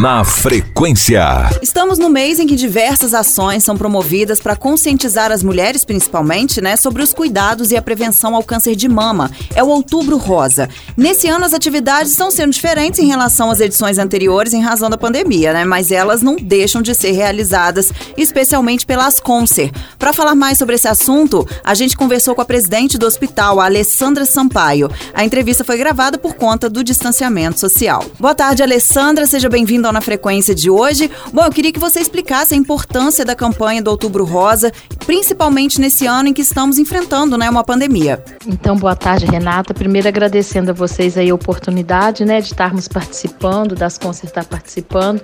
Na frequência. Estamos no mês em que diversas ações são promovidas para conscientizar as mulheres, principalmente, né, sobre os cuidados e a prevenção ao câncer de mama. É o Outubro Rosa. Nesse ano, as atividades estão sendo diferentes em relação às edições anteriores em razão da pandemia, né? Mas elas não deixam de ser realizadas, especialmente pelas Concer. Para falar mais sobre esse assunto, a gente conversou com a presidente do hospital, a Alessandra Sampaio. A entrevista foi gravada por conta do distanciamento social. Boa tarde, Alessandra. Seja bem-vinda ao Na Frequência de hoje. Bom, eu queria que você explicasse a importância da campanha do Outubro Rosa, principalmente nesse ano em que estamos enfrentando né, uma pandemia. Então, boa tarde, Renata. Primeiro agradecendo a vocês aí a oportunidade né, de estarmos participando, das Concer estar participando.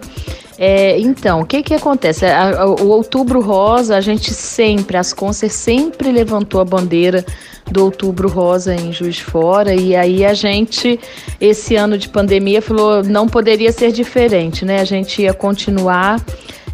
É, então, o que que acontece? O Outubro Rosa, a gente sempre, as Concer sempre levantou a bandeira do Outubro Rosa em Juiz Fora e aí a gente, esse ano de pandemia, falou não poderia ser diferente, né? A gente ia continuar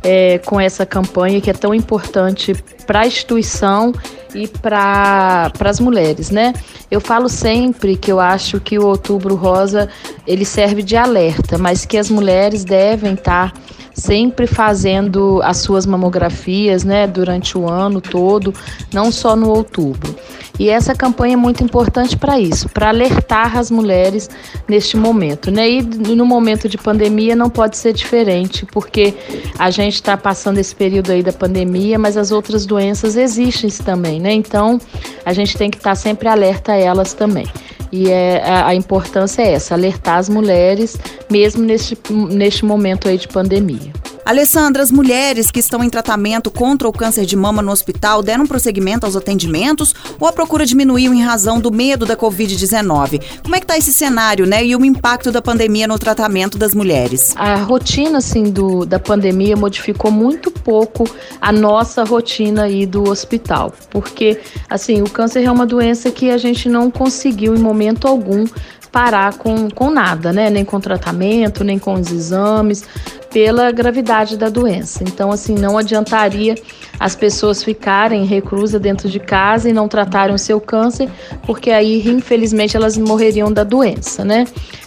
é, com essa campanha que é tão importante para a instituição e para as mulheres, né? Eu falo sempre que eu acho que o Outubro Rosa ele serve de alerta, mas que as mulheres devem estar tá sempre fazendo as suas mamografias, né, durante o ano todo, não só no outubro. E essa campanha é muito importante para isso, para alertar as mulheres neste momento. Né? E no momento de pandemia não pode ser diferente, porque a gente está passando esse período aí da pandemia, mas as outras doenças existem também, né? Então a gente tem que estar tá sempre alerta a elas também. E é, a, a importância é essa, alertar as mulheres, mesmo neste, neste momento aí de pandemia. Alessandra, as mulheres que estão em tratamento contra o câncer de mama no hospital deram prosseguimento aos atendimentos ou a procura diminuiu em razão do medo da Covid-19? Como é que está esse cenário, né? E o impacto da pandemia no tratamento das mulheres? A rotina, assim, do, da pandemia modificou muito pouco a nossa rotina aí do hospital. Porque, assim, o câncer é uma doença que a gente não conseguiu em momento algum parar com, com nada, né? Nem com tratamento, nem com os exames pela gravidade da doença. Então, assim, não adiantaria as pessoas ficarem reclusa dentro de casa e não tratarem o seu câncer, porque aí, infelizmente, elas morreriam da doença, né?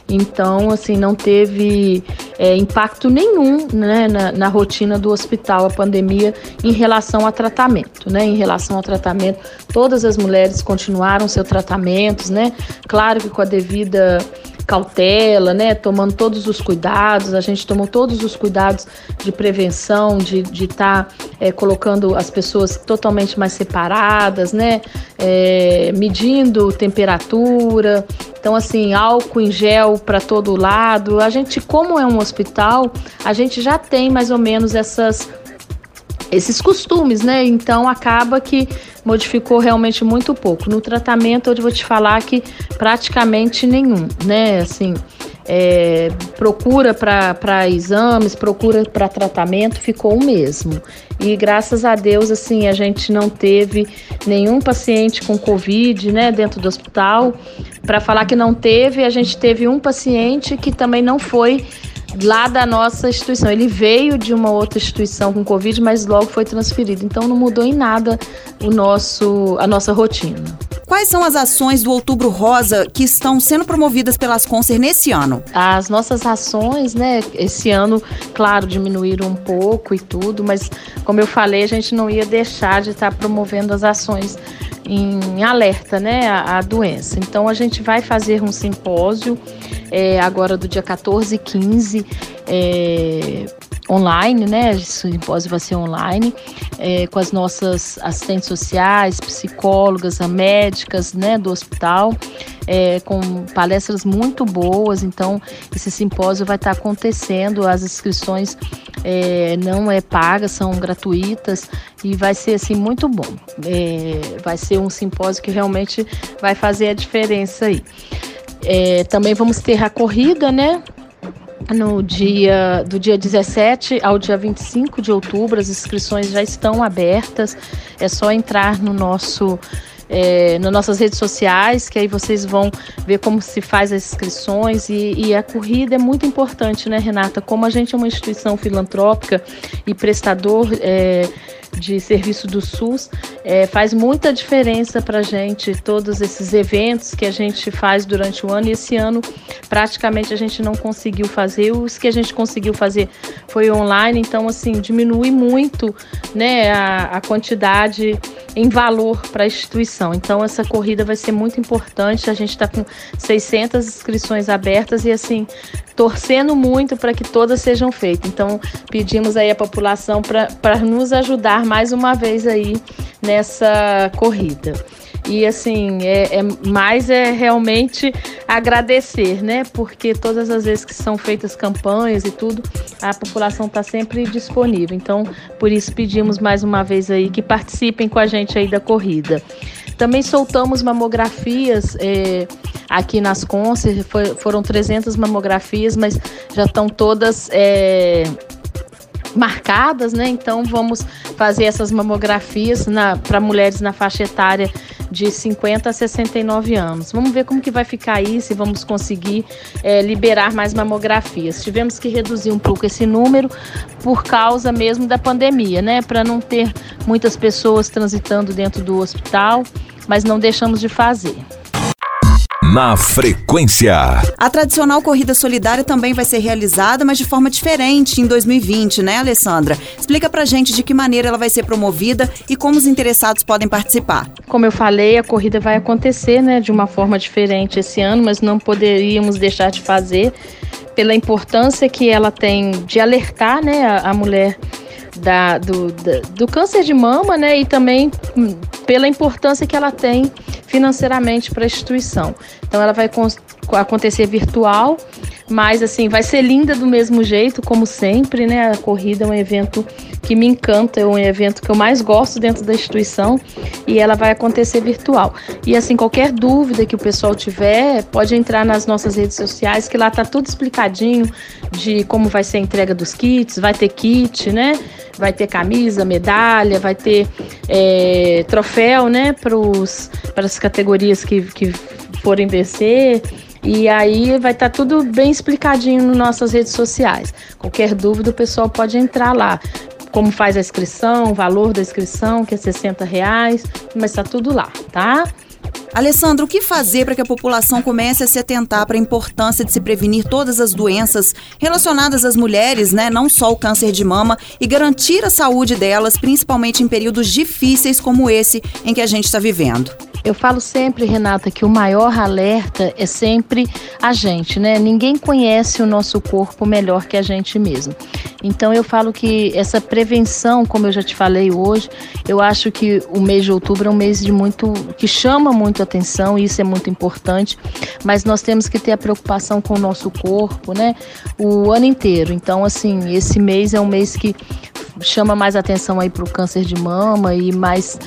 Então, assim, não teve é, impacto nenhum né, na, na, rotina do hospital, a pandemia, em relação a tratamento, né? Em relação ao tratamento, todas as mulheres continuaram seus tratamentos, né? Claro que com a devida cautela, né? Tomando todos os cuidados, a gente tomou todos os cuidados de prevenção, de estar de tá, é, colocando as pessoas totalmente mais separadas, né? É, medindo temperatura. Então, assim, álcool em gel para todo lado. A gente, como é um hospital, a gente já tem mais ou menos essas esses costumes, né? Então acaba que modificou realmente muito pouco. No tratamento, eu vou te falar que praticamente nenhum, né? Assim, é, procura para exames, procura para tratamento ficou o mesmo. E graças a Deus, assim, a gente não teve nenhum paciente com Covid, né, dentro do hospital. Para falar que não teve, a gente teve um paciente que também não foi lá da nossa instituição. Ele veio de uma outra instituição com Covid, mas logo foi transferido. Então não mudou em nada o nosso, a nossa rotina. Quais são as ações do Outubro Rosa que estão sendo promovidas pelas Concer nesse ano? As nossas ações, né, esse ano, claro, diminuíram um pouco e tudo, mas como eu falei, a gente não ia deixar de estar promovendo as ações em alerta, né, à, doença. Então a gente vai fazer um simpósio é, agora do dia 14 e 15 é, online, né? O simpósio vai ser online, é, com as nossas assistentes sociais, psicólogas, médicas, né, do hospital, é, com palestras muito boas. Então, esse simpósio vai estar acontecendo, as inscrições é, não é paga, são gratuitas e vai ser assim muito bom. É, vai ser um simpósio que realmente vai fazer a diferença aí. É, também vamos ter a corrida, né? No dia do dia 17 ao dia 25 de outubro, as inscrições já estão abertas. É só entrar no nosso é, nas nossas redes sociais, que aí vocês vão ver como se faz as inscrições e, e, a corrida é muito importante, né, Renata? Como a gente é uma instituição filantrópica e prestador é, de serviço do SUS, é, faz muita diferença para a gente todos esses eventos que a gente faz durante o ano. E esse ano, praticamente, a gente não conseguiu fazer. Os que a gente conseguiu fazer foi online, então, assim, diminui muito né, a, a quantidade em valor para a instituição. Então, essa corrida vai ser muito importante. A gente está com 600 inscrições abertas e, assim, torcendo muito para que todas sejam feitas. Então, pedimos aí a população para nos ajudar mais uma vez aí nessa corrida. E assim, é, é, mais é realmente agradecer, né? Porque todas as vezes que são feitas campanhas e tudo, a população está sempre disponível. Então, por isso pedimos mais uma vez aí que participem com a gente aí da corrida. Também soltamos mamografias é, aqui nas Concer, foi, foram 300 mamografias, mas já estão todas é, marcadas, né? Então vamos fazer essas mamografias para mulheres na faixa etária de 50 a 69 anos. Vamos ver como que vai ficar aí, se vamos conseguir é, liberar mais mamografias. Tivemos que reduzir um pouco esse número por causa mesmo da pandemia, né? Para não ter muitas pessoas transitando dentro do hospital, mas não deixamos de fazer na frequência. A tradicional corrida solidária também vai ser realizada, mas de forma diferente em 2020, né, Alessandra? Explica pra gente de que maneira ela vai ser promovida e como os interessados podem participar. Como eu falei, a corrida vai acontecer, né, de uma forma diferente esse ano, mas não poderíamos deixar de fazer pela importância que ela tem de alertar, né, a, a mulher da, do, da, do câncer de mama, né? E também hum, pela importância que ela tem financeiramente para a instituição. Então ela vai acontecer virtual, mas assim, vai ser linda do mesmo jeito, como sempre, né? A corrida é um evento que me encanta, é um evento que eu mais gosto dentro da instituição e ela vai acontecer virtual. E assim, qualquer dúvida que o pessoal tiver, pode entrar nas nossas redes sociais, que lá tá tudo explicadinho de como vai ser a entrega dos kits, vai ter kit, né? Vai ter camisa, medalha, vai ter é, troféu, né? Para as categorias que, que forem vencer. E aí vai estar tá tudo bem explicadinho nas nossas redes sociais. Qualquer dúvida o pessoal pode entrar lá. Como faz a inscrição, o valor da inscrição, que é 60 reais, mas está tudo lá, tá? Alessandro, o que fazer para que a população comece a se atentar para a importância de se prevenir todas as doenças relacionadas às mulheres, né? Não só o câncer de mama, e garantir a saúde delas, principalmente em períodos difíceis como esse em que a gente está vivendo? Eu falo sempre, Renata, que o maior alerta é sempre a gente, né? Ninguém conhece o nosso corpo melhor que a gente mesmo. Então eu falo que essa prevenção, como eu já te falei hoje, eu acho que o mês de outubro é um mês de muito que chama muito atenção, e isso é muito importante, mas nós temos que ter a preocupação com o nosso corpo, né? O ano inteiro. Então, assim, esse mês é um mês que chama mais atenção aí para o câncer de mama e mais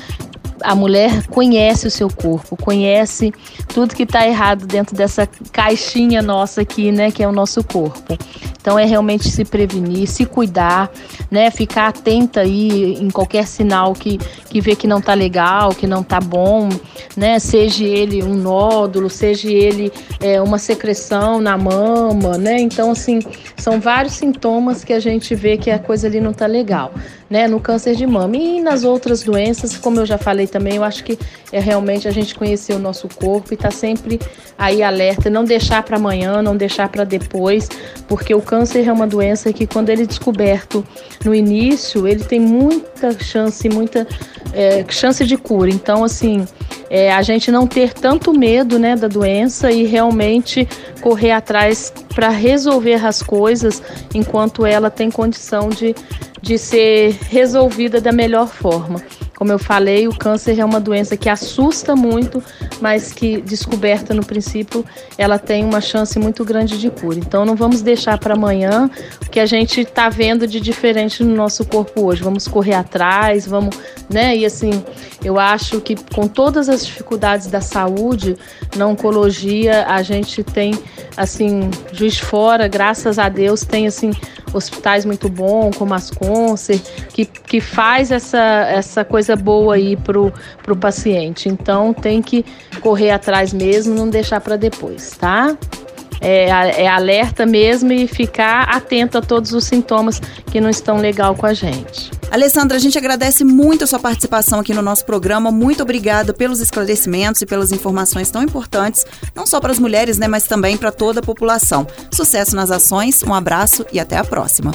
a mulher conhece o seu corpo, conhece tudo que está errado dentro dessa caixinha nossa aqui, né, que é o nosso corpo. Então é realmente se prevenir, se cuidar, né, ficar atenta aí em qualquer sinal que, que vê que não está legal, que não está bom, né, seja ele um nódulo, seja ele é, uma secreção na mama, né, então assim, são vários sintomas que a gente vê que a coisa ali não está legal, né, no câncer de mama e nas outras doenças, como eu já falei também, eu acho que é realmente a gente conhecer o nosso corpo e estar tá sempre aí alerta, não deixar para amanhã, não deixar para depois, porque o câncer é uma doença que quando ele é descoberto no início, ele tem muita chance, muita é, chance de cura. Então, assim, é, a gente não ter tanto medo né, da doença e realmente correr atrás para resolver as coisas enquanto ela tem condição de, de ser resolvida da melhor forma. Como eu falei, o câncer é uma doença que assusta muito, mas que descoberta no princípio, ela tem uma chance muito grande de cura. Então não vamos deixar para amanhã o que a gente está vendo de diferente no nosso corpo hoje. Vamos correr atrás, vamos, né? E assim, eu acho que com todas as dificuldades da saúde, na oncologia, a gente tem assim, juiz fora, graças a Deus, tem assim hospitais muito bons, como as Concer, que, que faz essa, essa coisa boa aí pro, pro paciente. Então tem que correr atrás mesmo, não deixar para depois, tá? É, é, alerta mesmo e ficar atento a todos os sintomas que não estão legal com a gente. Alessandra, a gente agradece muito a sua participação aqui no nosso programa. Muito obrigada pelos esclarecimentos e pelas informações tão importantes, não só para as mulheres, né, mas também para toda a população. Sucesso nas ações, um abraço e até a próxima.